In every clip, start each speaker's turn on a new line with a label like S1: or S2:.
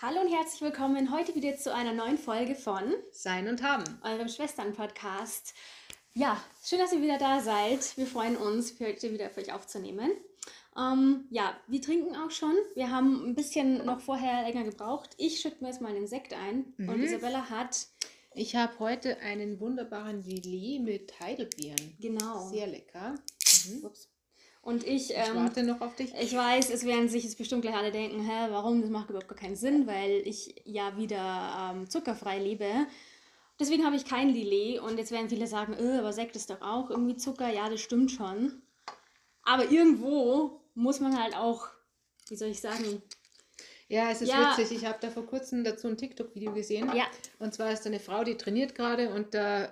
S1: Hallo und herzlich willkommen heute wieder zu einer neuen Folge von
S2: Sein und Haben,
S1: eurem Schwestern-Podcast. Ja, schön, dass ihr wieder da seid. Wir freuen uns, für heute wieder für euch aufzunehmen. Ähm, ja, wir trinken auch schon. Wir haben ein bisschen noch vorher länger gebraucht. Ich schütte mir jetzt mal einen Sekt ein und
S2: Mhm.
S1: Isabella hat,
S2: Ich habe heute einen wunderbaren Lillet mit Heidelbeeren.
S1: genau.
S2: Sehr lecker. Mhm.
S1: Ups. Und ich,
S2: Ich
S1: ähm,
S2: warte noch auf dich.
S1: Ich weiß, es werden sich jetzt bestimmt gleich alle denken, hä, warum? Das macht überhaupt gar keinen Sinn, weil ich ja wieder ähm, zuckerfrei lebe. Deswegen habe ich kein Lillet und jetzt werden viele sagen, äh, aber Sekt ist doch auch irgendwie Zucker. Ja, das stimmt schon. Aber irgendwo muss man halt auch, wie soll ich sagen,
S2: Ja, es ist
S1: Ja.
S2: witzig. Ich habe da vor kurzem dazu ein TikTok-Video gesehen.
S1: ja,
S2: Und zwar ist da eine Frau, die trainiert gerade und da äh,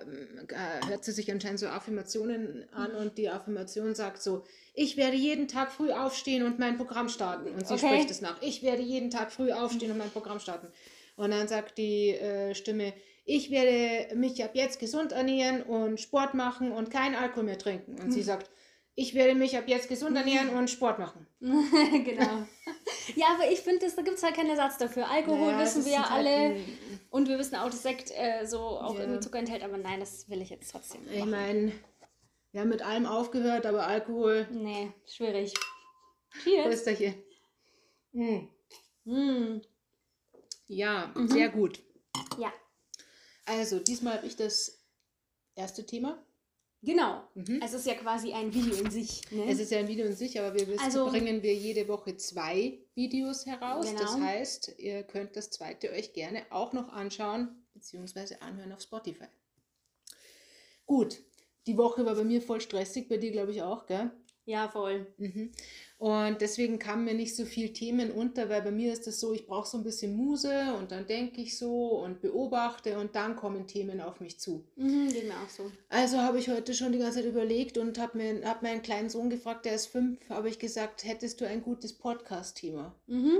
S2: hört sie sich anscheinend so Affirmationen an
S1: Mhm.
S2: und die Affirmation sagt so, ich werde jeden Tag früh aufstehen und mein Programm starten. Und sie
S1: Okay.
S2: spricht es nach, ich werde jeden Tag früh aufstehen und mein Programm starten. Und dann sagt die äh, Stimme, ich werde mich ab jetzt gesund ernähren und Sport machen und keinen Alkohol mehr trinken. Und sie
S1: Mhm.
S2: sagt, ich werde mich ab jetzt gesund ernähren und Sport machen.
S1: genau. ja, aber ich finde, da gibt es halt keinen Ersatz dafür. Alkohol
S2: Naja,
S1: wissen wir ja
S2: halt
S1: alle
S2: ein-
S1: und wir wissen auch, dass Sekt äh, so auch
S2: Ja.
S1: irgendwie Zucker enthält, aber nein, das will ich jetzt trotzdem nicht
S2: Ich
S1: machen.
S2: meine, wir haben mit allem aufgehört, aber Alkohol,
S1: Nee, schwierig. Cheers.
S2: Prösterchen. Mm.
S1: Mm.
S2: Ja,
S1: Mhm.
S2: sehr gut.
S1: Ja,
S2: Also, diesmal habe ich das erste Thema.
S1: Genau.
S2: Mhm.
S1: Es ist ja quasi ein Video in sich. Ne?
S2: Es ist ja ein Video in sich, aber wir wissen,
S1: Also-
S2: bringen wir jede Woche zwei Videos heraus.
S1: Genau.
S2: Das heißt, ihr könnt das zweite euch gerne auch noch anschauen bzw. anhören auf Spotify. Gut, die Woche war bei mir voll stressig, bei dir glaube ich auch, gell?
S1: Ja, voll.
S2: Mhm. Und deswegen kamen mir nicht so viel Themen unter, weil bei mir ist es so, ich brauche so ein bisschen Muse und dann denke ich so und beobachte und dann kommen Themen auf mich zu.
S1: Mhm, geht mir auch so.
S2: Also habe ich heute schon die ganze Zeit überlegt und habe mir, hab meinen kleinen Sohn gefragt, der ist fünf, habe ich gesagt, hättest du ein gutes Podcast-Thema?
S1: Mhm.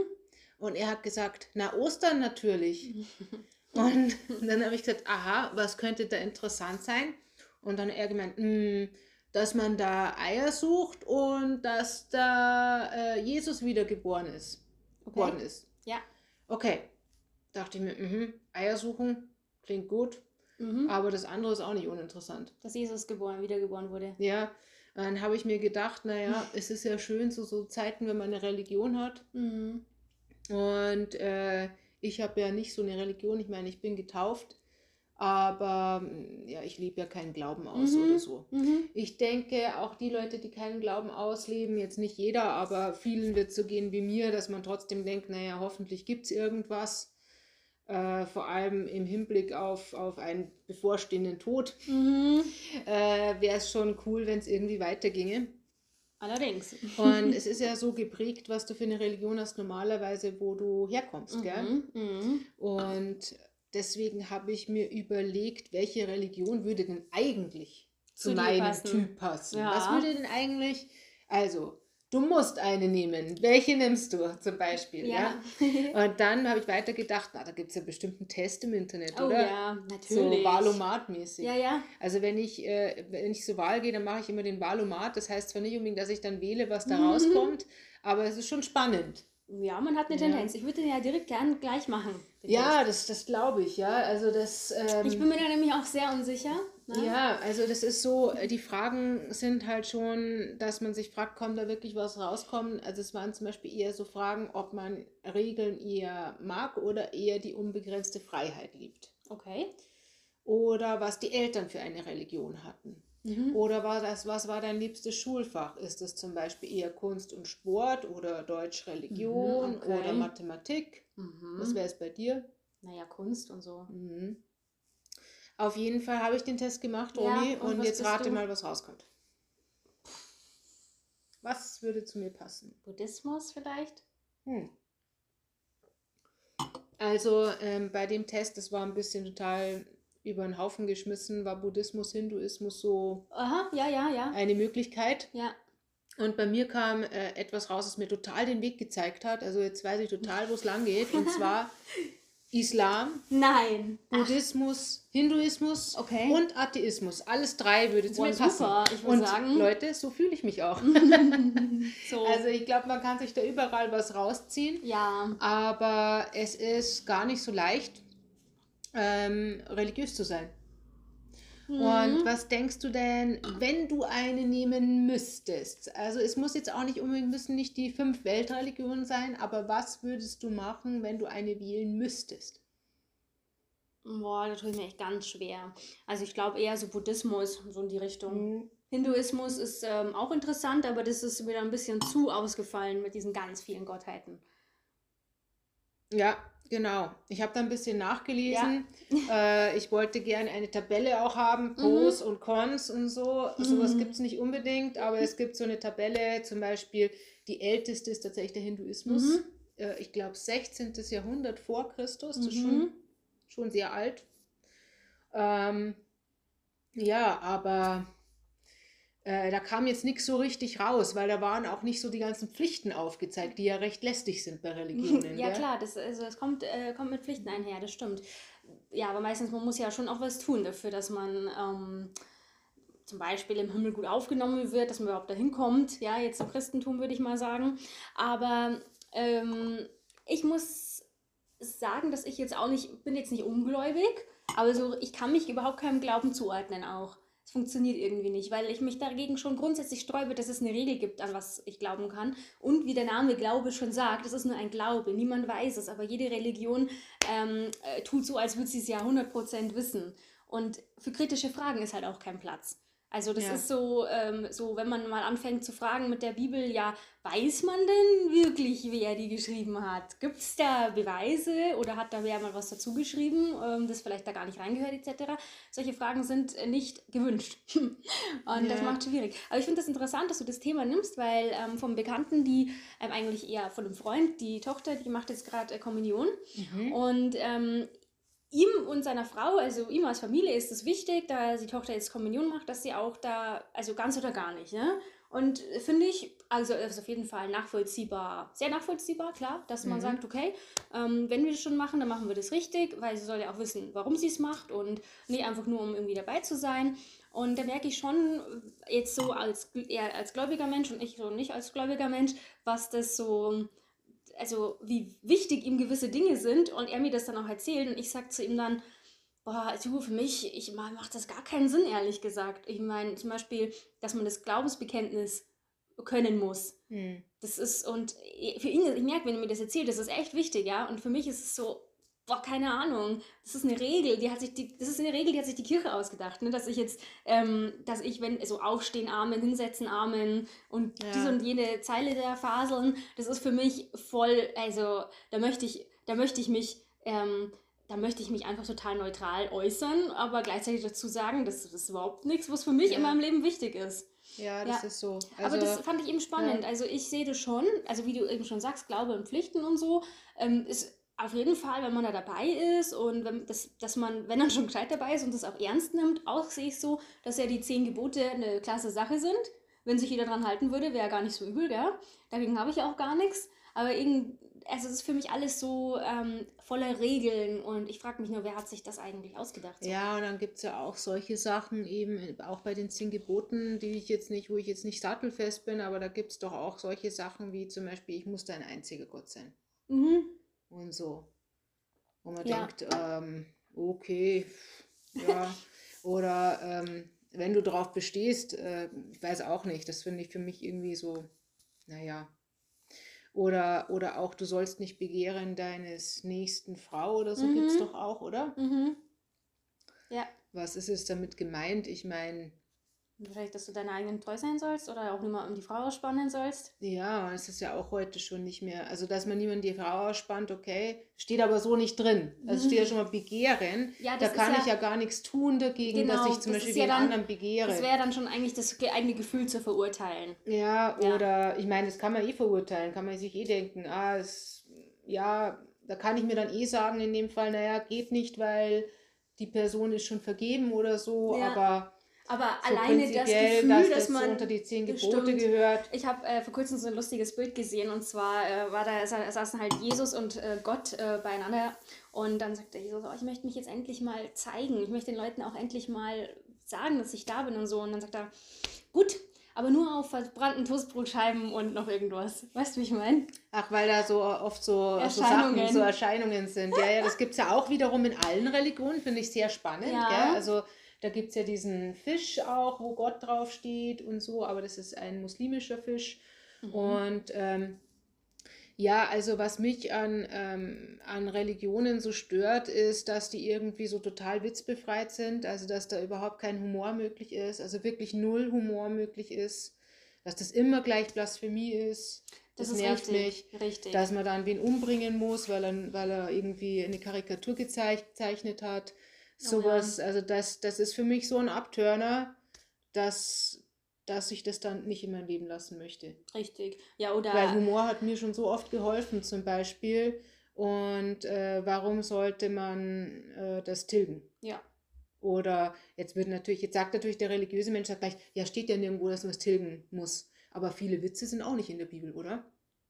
S2: Und er hat gesagt, na Ostern natürlich. Und dann habe ich gesagt, aha, was könnte da interessant sein? Und dann hat er gemeint, "Mm, dass man da Eier sucht und dass da äh, Jesus wiedergeboren ist.
S1: Okay.
S2: Worden ist.
S1: Ja.
S2: Okay. Dachte ich mir, mhm, Eier suchen, klingt gut,
S1: Mhm.
S2: aber das andere ist auch nicht uninteressant.
S1: Dass Jesus geboren, wiedergeboren wurde.
S2: Ja, dann habe ich mir gedacht, naja, es ist ja schön zu so Zeiten, wenn man eine Religion hat.
S1: Mhm.
S2: Und äh, ich habe ja nicht so eine Religion. Ich meine, ich bin getauft, aber mm, ja, ich lebe ja keinen Glauben aus
S1: Mhm.
S2: oder so.
S1: Mhm.
S2: Ich denke, auch die Leute, die keinen Glauben ausleben, jetzt nicht jeder, aber vielen wird so gehen wie mir, dass man trotzdem denkt, naja, hoffentlich gibt es irgendwas. Äh, vor allem im Hinblick auf, auf einen bevorstehenden Tod
S1: Mhm.
S2: äh, wäre es schon cool, wenn es irgendwie weiterginge.
S1: Allerdings.
S2: Und es ist ja so geprägt, was du für eine Religion hast, normalerweise, wo du herkommst, gell?
S1: Mhm. Mhm.
S2: Und deswegen habe ich mir überlegt, welche Religion würde denn eigentlich zu,
S1: Zu
S2: meinem
S1: passen.
S2: Typ passen?
S1: Ja.
S2: Was würde denn eigentlich, also, du musst eine nehmen. Welche nimmst du zum Beispiel? Ja.
S1: Ja.
S2: Und dann habe ich weiter gedacht, na, da gibt es ja bestimmt einen Test im Internet,
S1: oh
S2: oder?
S1: ja,
S2: So
S1: natürlich.
S2: Valomat-mäßig.
S1: Ja, ja.
S2: Also wenn ich, äh, wenn ich zur Wahl gehe, dann mache ich immer den Wahlomat. Das heißt zwar nicht unbedingt, dass ich dann wähle, was da
S1: Mhm.
S2: rauskommt, aber es ist schon spannend.
S1: Ja, man hat eine
S2: Ja.
S1: Tendenz. Ich würde den ja direkt gern gleich machen.
S2: Ja, das, das glaube ich, ja. Also das. Ähm,
S1: Ich bin mir da nämlich auch sehr unsicher. Ne?
S2: ja, also das ist so, äh, die Fragen sind halt schon, dass man sich fragt, kommt da wirklich was rauskommen? Also es waren zum Beispiel eher so Fragen, ob man Regeln eher mag oder eher die unbegrenzte Freiheit liebt.
S1: Okay.
S2: Oder was die Eltern für eine Religion hatten.
S1: Mhm.
S2: Oder war das, was war dein liebstes Schulfach? Ist es zum Beispiel eher Kunst und Sport oder Deutsch, Religion
S1: Mhm, okay.
S2: oder Mathematik?
S1: Mhm.
S2: Was wäre es bei dir?
S1: Naja, Kunst und so.
S2: Mhm. Auf jeden Fall habe ich den Test gemacht,
S1: Ja,
S2: Omi,
S1: und
S2: und, jetzt rate
S1: du?
S2: mal, was rauskommt. Was würde zu mir passen?
S1: Buddhismus vielleicht?
S2: Hm. Also ähm, bei dem Test, das war ein bisschen total über den Haufen geschmissen, war Buddhismus, Hinduismus so
S1: Aha, ja, ja, ja.
S2: eine Möglichkeit.
S1: Ja.
S2: Und bei mir kam äh, etwas raus, das mir total den Weg gezeigt hat. Also jetzt weiß ich total, wo es lang geht. Und zwar Islam,
S1: Nein.
S2: Buddhismus, Hinduismus
S1: Okay.
S2: und Atheismus. Alles drei würde zu
S1: Boah,
S2: mir passen.
S1: super. Ich
S2: und
S1: sagen-
S2: Leute, so fühle ich mich auch.
S1: So.
S2: Also ich glaube, man kann sich da überall was rausziehen.
S1: ja.
S2: Aber es ist gar nicht so leicht, ähm, religiös zu sein.
S1: Mhm.
S2: Und was denkst du denn, wenn du eine nehmen müsstest? Also es muss jetzt auch nicht unbedingt, müssen nicht die fünf Weltreligionen sein, aber was würdest du machen, wenn du eine wählen müsstest?
S1: Boah, da tue ich mir echt ganz schwer. Also ich glaube eher so Buddhismus, so in die Richtung.
S2: Mhm.
S1: Hinduismus ist ähm, auch interessant, aber das ist wieder ein bisschen zu ausgefallen mit diesen ganz vielen Gottheiten.
S2: Ja, genau. Ich habe da ein bisschen nachgelesen. Äh, ich wollte gerne eine Tabelle auch haben, Pros und Cons und so. Sowas
S1: Mhm.
S2: gibt es nicht unbedingt, aber es gibt so eine Tabelle, zum Beispiel die älteste ist tatsächlich der Hinduismus.
S1: Mhm.
S2: Äh, ich glaube 16. Jahrhundert vor Christus, das ist
S1: Mhm.
S2: schon, schon sehr alt. Ähm, ja, aber äh, da kam jetzt nichts so richtig raus, weil da waren auch nicht so die ganzen Pflichten aufgezeigt, die ja recht lästig sind bei Religionen.
S1: ja
S2: gell?
S1: klar, das, also das kommt, äh, kommt mit Pflichten einher, das stimmt. Ja, aber meistens, man muss ja schon auch was tun dafür, dass man ähm, zum Beispiel im Himmel gut aufgenommen wird, dass man überhaupt dahin kommt. Ja, jetzt im Christentum würde ich mal sagen. Aber ähm, ich muss sagen, dass ich jetzt auch nicht, bin jetzt nicht ungläubig, aber so, ich kann mich überhaupt keinem Glauben zuordnen auch. Es funktioniert irgendwie nicht, weil ich mich dagegen schon grundsätzlich sträube, dass es eine Regel gibt, an was ich glauben kann. Und wie der Name Glaube schon sagt, es ist nur ein Glaube. Niemand weiß es, aber jede Religion ähm, äh, tut so, als würde sie es ja 100% wissen. Und für kritische Fragen ist halt auch kein Platz. Also das
S2: Ja.
S1: ist so, ähm, so, wenn man mal anfängt zu fragen mit der Bibel, ja, weiß man denn wirklich, wer die geschrieben hat? Gibt es da Beweise oder hat da wer mal was dazu geschrieben, ähm, das vielleicht da gar nicht reingehört etc.? Solche Fragen sind nicht gewünscht. Und das
S2: Ja.
S1: macht schwierig. Aber ich finde das interessant, dass du das Thema nimmst, weil ähm, vom Bekannten, die ähm, eigentlich eher von einem Freund, die Tochter, die macht jetzt gerade äh, Kommunion.
S2: Mhm.
S1: Und ähm, ihm und seiner Frau, also ihm als Familie ist es wichtig, da die Tochter jetzt Kommunion macht, dass sie auch da, also ganz oder gar nicht, ne? Und finde ich, also ist auf jeden Fall nachvollziehbar, sehr nachvollziehbar, klar, dass man
S2: Mhm.
S1: sagt, okay, ähm, wenn wir das schon machen, dann machen wir das richtig, weil sie soll ja auch wissen, warum sie es macht und nicht einfach nur, um irgendwie dabei zu sein. Und da merke ich schon jetzt so als eher als gläubiger Mensch und ich so nicht als gläubiger Mensch, was das so also wie wichtig ihm gewisse Dinge sind und er mir das dann auch erzählt und ich sag zu ihm dann, boah, du, für mich, ich ma- macht das gar keinen Sinn, ehrlich gesagt. Ich meine zum Beispiel, dass man das Glaubensbekenntnis können muss.
S2: Mhm.
S1: Das ist, und für ihn, ich merke, wenn er mir das erzählt, das ist echt wichtig, ja. Und für mich ist es so, boah, keine Ahnung. Das ist eine Regel, die hat sich die, das ist eine Regel, die hat sich die Kirche ausgedacht, ne? Dass ich jetzt, ähm, dass ich, wenn, so aufstehen, Amen, hinsetzen, Amen und
S2: Ja.
S1: diese und jene Zeile der Faseln, das ist für mich voll, also da möchte ich, da möchte ich mich, ähm, da möchte ich mich einfach total neutral äußern, aber gleichzeitig dazu sagen, das, das ist überhaupt nichts, was für mich
S2: Ja.
S1: in meinem Leben wichtig ist.
S2: Ja, das
S1: Ja.
S2: ist so.
S1: Aber das fand ich eben spannend.
S2: ja.
S1: Also ich sehe das schon, also wie du eben schon sagst, Glaube und Pflichten und so, ähm, ist auf jeden Fall, wenn man da dabei ist und wenn, das, dass man, wenn man schon gescheit dabei ist und das auch ernst nimmt, auch sehe ich so, dass ja die zehn Gebote eine klasse Sache sind. Wenn sich jeder dran halten würde, wäre ja gar nicht so übel, gell? Dagegen habe ich ja auch gar nichts. Aber irgend, also es ist für mich alles so ähm, voller Regeln und ich frage mich nur, wer hat sich das eigentlich ausgedacht? So?
S2: Ja, und dann gibt es ja auch solche Sachen, eben auch bei den zehn Geboten, die ich jetzt nicht, wo ich jetzt nicht sattelfest bin, aber da gibt es doch auch solche Sachen wie zum Beispiel, ich muss dein einziger Gott sein.
S1: Mhm.
S2: Und so. Wo man
S1: Ja.
S2: denkt, ähm, okay, ja. Oder ähm, wenn du drauf bestehst, äh, ich weiß auch nicht, das finde ich für mich irgendwie so, naja. Oder, oder auch, du sollst nicht begehren deines nächsten Frau oder so gibt es
S1: Mhm.
S2: doch auch, oder?
S1: Mhm. Ja.
S2: Was ist es damit gemeint? Ich meine,
S1: Wahrscheinlich, dass du deiner eigenen treu sein sollst oder auch niemand um die Frau ausspannen sollst.
S2: ja, es ist ja auch heute schon nicht mehr, also dass man niemand die Frau ausspannt, okay, steht aber so nicht drin. Also steht ja schon mal begehren.
S1: Ja,
S2: da
S1: das ist
S2: kann
S1: ja-
S2: ich ja gar nichts tun dagegen, dass
S1: Genau,
S2: ich zum
S1: das
S2: Beispiel
S1: ja
S2: den
S1: dann-
S2: anderen begehre.
S1: Das wäre dann schon eigentlich das ge- eigene Gefühl zu verurteilen.
S2: Ja,
S1: Ja.
S2: oder ich meine, das kann man eh verurteilen, kann man sich eh denken, ah, es, ja, da kann ich mir dann eh sagen, in dem Fall, naja, geht nicht, weil die Person ist schon vergeben oder so,
S1: Ja.
S2: aber
S1: Aber
S2: so
S1: alleine das Gefühl,
S2: dass
S1: dass,
S2: das so
S1: man.
S2: unter die zehn
S1: das
S2: Gebote
S1: stimmt.
S2: gehört.
S1: Ich habe äh, vor kurzem so ein lustiges Bild gesehen und zwar äh, war da sa- saßen halt Jesus und äh, Gott äh, beieinander Und dann sagt der Jesus, oh, ich möchte mich jetzt endlich mal zeigen. Ich möchte den Leuten auch endlich mal sagen, dass ich da bin und so. Und dann sagt er, gut, aber nur auf verbrannten Toastbrotscheiben und noch irgendwas. Weißt du, wie ich meine?
S2: Ach, weil da so oft so Erscheinungen, so, Sachen, so Erscheinungen sind. Ja, ja, das gibt es ja auch wiederum in allen Religionen, finde ich sehr spannend. Ja. Gell? Also da gibt es ja diesen Fisch auch, wo Gott drauf steht und so, aber das ist ein muslimischer Fisch. Mhm. Und ähm, ja, also was mich an, ähm, an Religionen so stört, ist, dass die irgendwie so total witzbefreit sind, also dass da überhaupt kein Humor möglich ist, also wirklich null Humor möglich ist, dass das immer gleich Blasphemie ist. Das, das nervt richtig, mich, richtig. dass man dann wen umbringen muss, weil er, weil er irgendwie eine Karikatur gezeichnet hat. Sowas, oh ja. also das, das ist für mich so ein Abturner, dass dass ich das dann nicht in mein Leben lassen möchte.
S1: Richtig. Ja, oder.
S2: Weil Humor hat mir schon so oft geholfen, zum Beispiel. Und äh, warum sollte man äh, das tilgen? Ja. Oder jetzt wird natürlich, jetzt sagt natürlich der religiöse Mensch gleich, ja, steht ja nirgendwo, dass man es tilgen muss. Aber viele Witze sind auch nicht in der Bibel, oder?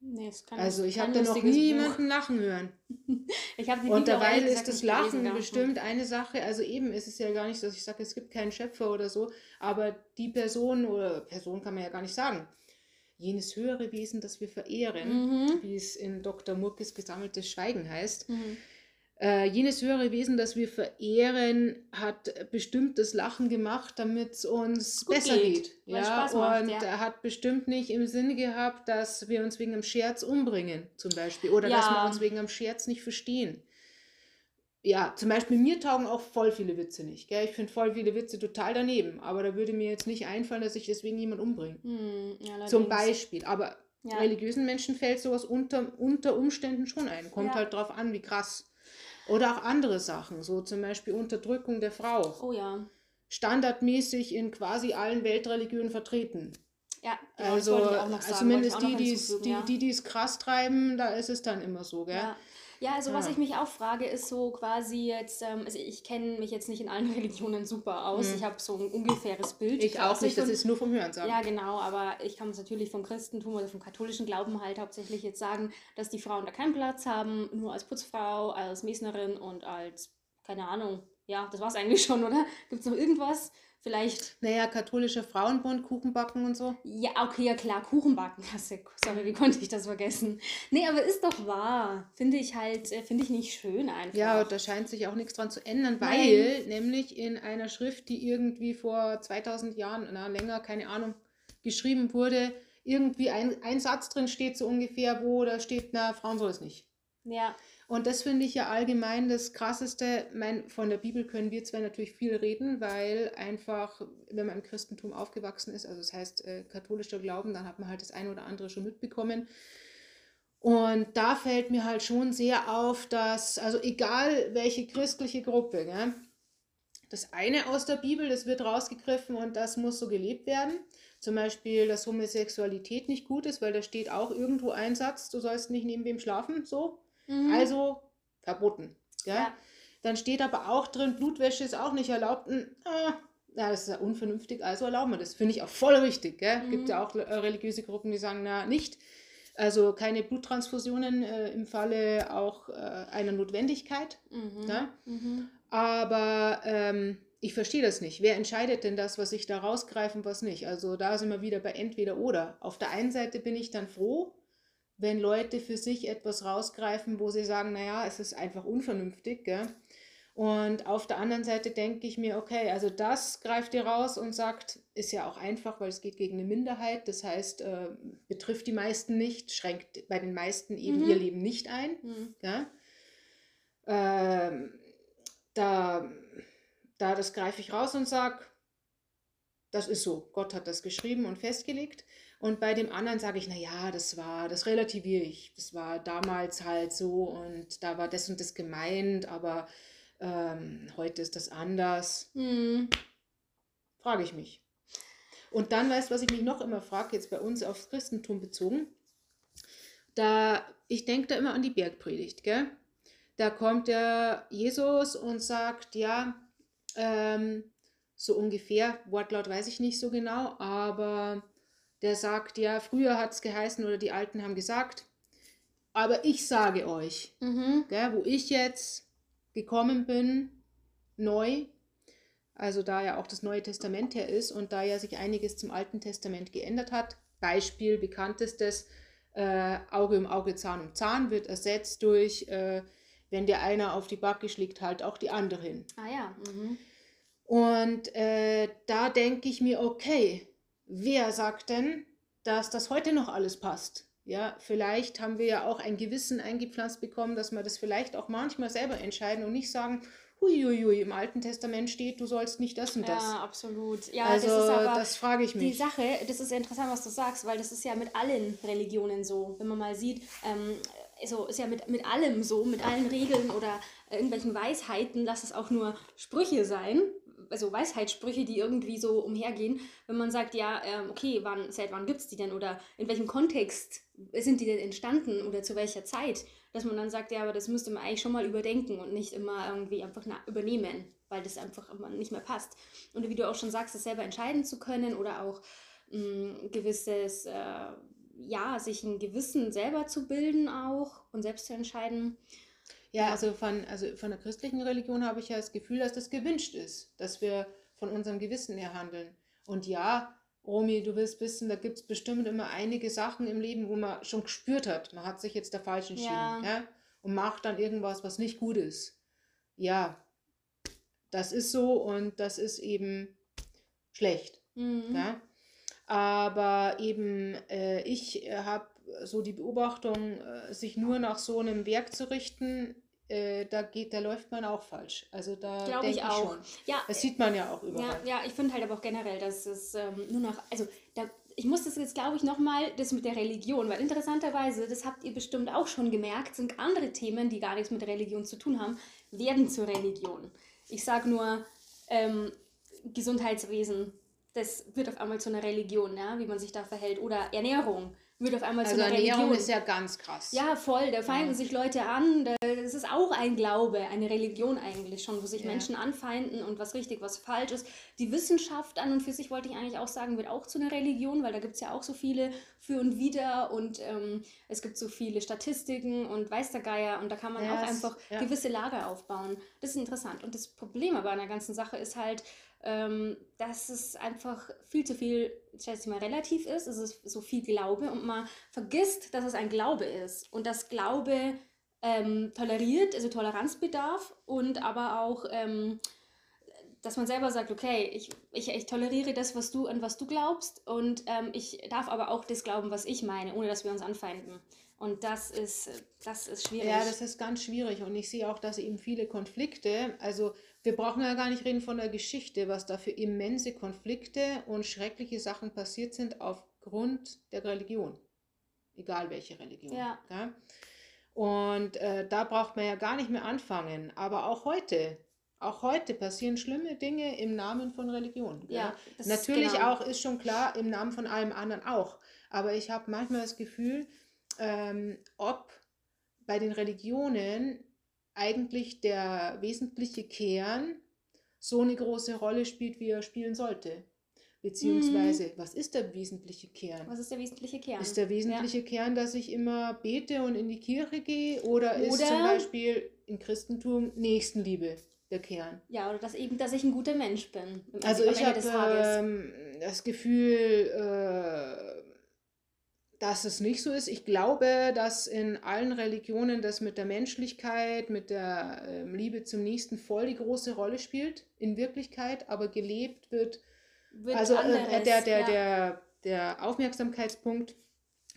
S2: Nee, es kann Also ich habe da noch nie jemanden lachen hören. ich habe Und dabei ist das Lachen bestimmt eine Sache. Also eben ist es ja gar nicht so, dass ich sage, es gibt keinen Schöpfer oder so, aber die Person oder Person kann man ja gar nicht sagen. Jenes höhere Wesen, das wir verehren, mhm. wie es in Dr. Murkes gesammeltes Schweigen heißt, mhm. Äh, jenes höhere Wesen, das wir verehren, hat bestimmtes Lachen gemacht, damit es uns Gut besser geht. geht. Ja, macht, und ja. er hat bestimmt nicht im Sinne gehabt, dass wir uns wegen einem Scherz umbringen, zum Beispiel. Oder ja. dass wir uns wegen einem Scherz nicht verstehen. Ja, zum Beispiel mir taugen auch voll viele Witze nicht. Gell? Ich finde voll viele Witze total daneben. Aber da würde mir jetzt nicht einfallen, dass ich deswegen jemand umbringe. Hm, ja, zum Beispiel. Aber religiösen Menschen fällt sowas unter, unter Umständen schon ein. Kommt halt drauf an, wie krass. Oder auch andere Sachen, so zum Beispiel Unterdrückung der Frau.
S1: Oh ja.
S2: Standardmäßig in quasi allen Weltreligionen vertreten. Ja, genau, also, also zumindest die, die es die, die, die krass treiben, da ist es dann immer so, gell?
S1: Ja. Ja, also ja. was ich mich auch frage, ist so quasi jetzt, ähm, also ich kenne mich jetzt nicht in allen Religionen super aus. Mhm. Ich habe so ein ungefähres Bild.
S2: Ich auch nicht, das ist nur vom Hören sagen.
S1: Ja, genau, aber ich kann es natürlich vom Christentum oder vom katholischen Glauben halt hauptsächlich jetzt sagen, dass die Frauen da keinen Platz haben, nur als Putzfrau, als Mesnerin und als, keine Ahnung, ja, das war es eigentlich schon, oder? Gibt es noch irgendwas? Vielleicht.
S2: Naja, katholischer Frauenbund, Kuchenbacken und so.
S1: Ja, okay, ja klar, Kuchenbacken. Sorry, wie konnte ich das vergessen? Nee, aber ist doch wahr. Finde ich halt, äh, finde ich nicht schön einfach.
S2: Ja, da scheint sich auch nichts dran zu ändern, weil Nein. nämlich in einer Schrift, die irgendwie vor 2000 Jahren, na länger, keine Ahnung, geschrieben wurde, irgendwie ein, ein Satz drin steht so ungefähr, wo da steht, na, Frauen soll es nicht. Ja. Und das finde ich ja allgemein das Krasseste. Mein, von der Bibel können wir zwar natürlich viel reden, weil einfach, wenn man im Christentum aufgewachsen ist, also das heißt äh, katholischer Glauben, dann hat man halt das eine oder andere schon mitbekommen. Und da fällt mir halt schon sehr auf, dass, also egal welche christliche Gruppe, gell, das eine aus der Bibel, das wird rausgegriffen und das muss so gelebt werden. Zum Beispiel, dass Homosexualität nicht gut ist, weil da steht auch irgendwo ein Satz, du sollst nicht neben wem schlafen, so. Mhm. Also verboten. Ja? ja? Dann steht aber auch drin, Blutwäsche ist auch nicht erlaubt. Ah, ja, das ist ja unvernünftig, also erlauben wir das. Finde ich auch voll richtig. Gell? Mhm. Gibt ja auch äh, religiöse Gruppen, die sagen, na, nicht. Also keine Bluttransfusionen äh, im Falle auch äh, einer Notwendigkeit. Mhm. Mhm. Aber ähm, ich verstehe das nicht. Wer entscheidet denn das, was ich da rausgreife und was nicht? Also da sind wir wieder bei entweder oder. Auf der einen Seite bin ich dann froh, wenn Leute für sich etwas rausgreifen, wo sie sagen, naja, es ist einfach unvernünftig. Gell? Und auf der anderen Seite denke ich mir, okay, also das greift ihr raus und sagt, ist ja auch einfach, weil es geht gegen eine Minderheit, das heißt, äh, betrifft die meisten nicht, schränkt bei den meisten eben mhm. ihr Leben nicht ein. Mhm. Ja? Ähm, da, da das greife ich raus und sage, das ist so, Gott hat das geschrieben und festgelegt. Und bei dem anderen sage ich, naja, das war, das relativiere ich. Das war damals halt so und da war das und das gemeint, aber ähm, heute ist das anders. Hm. Frage ich mich. Und dann weißt du, was ich mich noch immer frage, jetzt bei uns aufs Christentum bezogen. Da, ich denke da immer an die Bergpredigt, gell? Da kommt der Jesus und sagt, ja, ähm, so ungefähr, Wortlaut weiß ich nicht so genau, aber der sagt, ja, früher hat es geheißen oder die Alten haben gesagt, aber ich sage euch, mhm. gell, wo ich jetzt gekommen bin, neu, also da ja auch das Neue Testament her ist und da ja sich einiges zum Alten Testament geändert hat. Beispiel bekanntestes, äh, Auge um Auge, Zahn um Zahn wird ersetzt durch, äh, wenn dir einer auf die Backe schlägt, halt auch die andere hin.
S1: Ah ja. Mhm.
S2: Und äh, da denke ich mir, okay, wer sagt denn, dass das heute noch alles passt? Ja, vielleicht haben wir ja auch ein Gewissen eingepflanzt bekommen, dass wir das vielleicht auch manchmal selber entscheiden und nicht sagen, huiuiui, im Alten Testament steht, du sollst nicht das und das.
S1: Ja, absolut. Ja,
S2: also,
S1: das ist aber
S2: das frage ich
S1: die
S2: mich.
S1: Sache, das ist interessant, was du sagst, weil das ist ja mit allen Religionen so. Wenn man mal sieht, ähm, so ist ja mit, mit allem so, mit allen Regeln oder äh, irgendwelchen Weisheiten, lass es auch nur Sprüche sein, also Weisheitssprüche, die irgendwie so umhergehen, wenn man sagt, ja, ähm, okay, wann, seit wann gibt es die denn oder in welchem Kontext sind die denn entstanden oder zu welcher Zeit, dass man dann sagt, ja, aber das müsste man eigentlich schon mal überdenken und nicht immer irgendwie einfach übernehmen, weil das einfach nicht mehr passt. Und wie du auch schon sagst, das selber entscheiden zu können oder auch mh, gewisses, äh, ja, sich ein Gewissen selber zu bilden auch und selbst zu entscheiden.
S2: Ja, also von, also von der christlichen Religion habe ich ja das Gefühl, dass das gewünscht ist, dass wir von unserem Gewissen her handeln. Und ja, Romy, du wirst wissen, da gibt es bestimmt immer einige Sachen im Leben, wo man schon gespürt hat, man hat sich jetzt da falsch entschieden.
S1: Ja.
S2: Ja. Und macht dann irgendwas, was nicht gut ist. Ja, das ist so und das ist eben schlecht.
S1: Mhm.
S2: Ja? Aber eben, äh, ich habe so die Beobachtung, äh, sich nur nach so einem Werk zu richten, äh, da geht, da läuft man auch falsch. Also da
S1: Glaube
S2: denke
S1: ich auch.
S2: schon.
S1: Ja,
S2: Das sieht man ja auch
S1: Ja,
S2: überall.
S1: ja, ich finde halt aber auch generell, dass es ähm, nur noch, also da, ich muss das jetzt, glaube ich, nochmal, das mit der Religion, weil interessanterweise, das habt ihr bestimmt auch schon gemerkt, sind andere Themen, die gar nichts mit Religion zu tun haben, werden zur Religion. Ich sage nur, ähm, Gesundheitswesen, das wird auf einmal zu einer Religion, ja, wie man sich da verhält. Oder Ernährung wird auf einmal
S2: Also
S1: zu einer
S2: Ernährung
S1: Religion.
S2: ist ja ganz krass.
S1: Ja, voll. Da feinden
S2: Ja.
S1: sich Leute an. Da- Das ist auch ein Glaube, eine Religion eigentlich schon, wo sich
S2: Ja.
S1: Menschen anfeinden und was richtig, was falsch ist. Die Wissenschaft an und für sich, wollte ich eigentlich auch sagen, wird auch zu einer Religion, weil da gibt es ja auch so viele für und wider und ähm, es gibt so viele Statistiken und weiß der Geier und da kann man
S2: Ja,
S1: auch einfach
S2: ja.
S1: gewisse Lager aufbauen. Das ist interessant. Und das Problem aber an der ganzen Sache ist halt, ähm, dass es einfach viel zu viel, ich schätze mal, relativ ist. Es ist so viel Glaube und man vergisst, dass es ein Glaube ist und dass Glaube ähm, toleriert, also Toleranzbedarf und aber auch, ähm, dass man selber sagt, okay, ich, ich, ich toleriere das, was du an was du glaubst und ähm, ich darf aber auch das glauben, was ich meine, ohne dass wir uns anfeinden. Und das ist, das ist schwierig.
S2: Ja, das ist ganz schwierig und ich sehe auch, dass eben viele Konflikte, also wir brauchen ja gar nicht reden von der Geschichte, was da für immense Konflikte und schreckliche Sachen passiert sind aufgrund der Religion. Egal welche Religion.
S1: Ja.
S2: gell? Und äh, da braucht man ja gar nicht mehr anfangen. Aber auch heute, auch heute passieren schlimme Dinge im Namen von Religion.
S1: Ja, ist
S2: Natürlich
S1: genau.
S2: auch, ist schon klar, im Namen von allem anderen auch. Aber ich habe manchmal das Gefühl, ähm, ob bei den Religionen eigentlich der wesentliche Kern so eine große Rolle spielt, wie er spielen sollte. Beziehungsweise, was ist der wesentliche Kern?
S1: was ist der wesentliche Kern?
S2: Ist der wesentliche Kern, dass ich immer bete und in die Kirche gehe? Oder, ist
S1: Oder-
S2: zum Beispiel im Christentum Nächstenliebe der Kern?
S1: Ja, oder dass eben, dass ich ein guter Mensch bin.
S2: Also ich habe ähm, das Gefühl, äh, dass es nicht so ist. Ich glaube, dass in allen Religionen das mit der Menschlichkeit, mit der ähm, Liebe zum Nächsten voll die große Rolle spielt, in Wirklichkeit, aber gelebt wird.
S1: Wird
S2: also äh,
S1: anderes,
S2: der, der,
S1: ja.
S2: der, der Aufmerksamkeitspunkt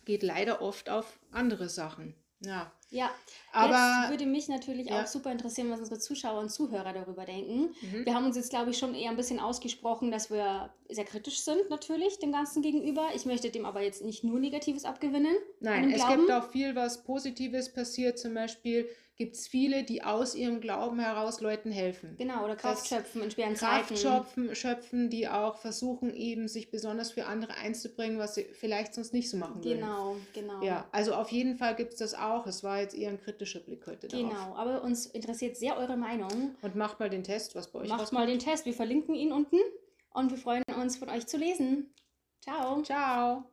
S2: geht leider oft auf andere Sachen. Ja,
S1: Ja,
S2: aber
S1: jetzt würde mich natürlich
S2: Ja.
S1: auch super interessieren, was unsere Zuschauer und Zuhörer darüber denken.
S2: Mhm.
S1: Wir haben uns jetzt, glaube ich, schon eher ein bisschen ausgesprochen, dass wir sehr kritisch sind, natürlich, dem Ganzen gegenüber. Ich möchte dem aber jetzt nicht nur Negatives abgewinnen.
S2: Nein, es
S1: Glauben.
S2: gibt auch viel, was Positives passiert. Zum Beispiel gibt es viele, die aus ihrem Glauben heraus Leuten helfen.
S1: Genau, oder Kraft schöpfen in schweren
S2: Kraft
S1: Zeiten.
S2: schöpfen, schöpfen, die auch versuchen, eben sich besonders für andere einzubringen, was sie vielleicht sonst nicht so machen würden.
S1: Genau, genau.
S2: Ja, also auf jeden Fall gibt es das auch. Es war jetzt eher ein kritischer Blick heute darauf.
S1: Genau, aber uns interessiert sehr eure Meinung.
S2: Und macht mal den Test, was bei euch
S1: Macht mal den Test, wir verlinken ihn unten und wir freuen uns, von euch zu lesen. Ciao.
S2: Ciao.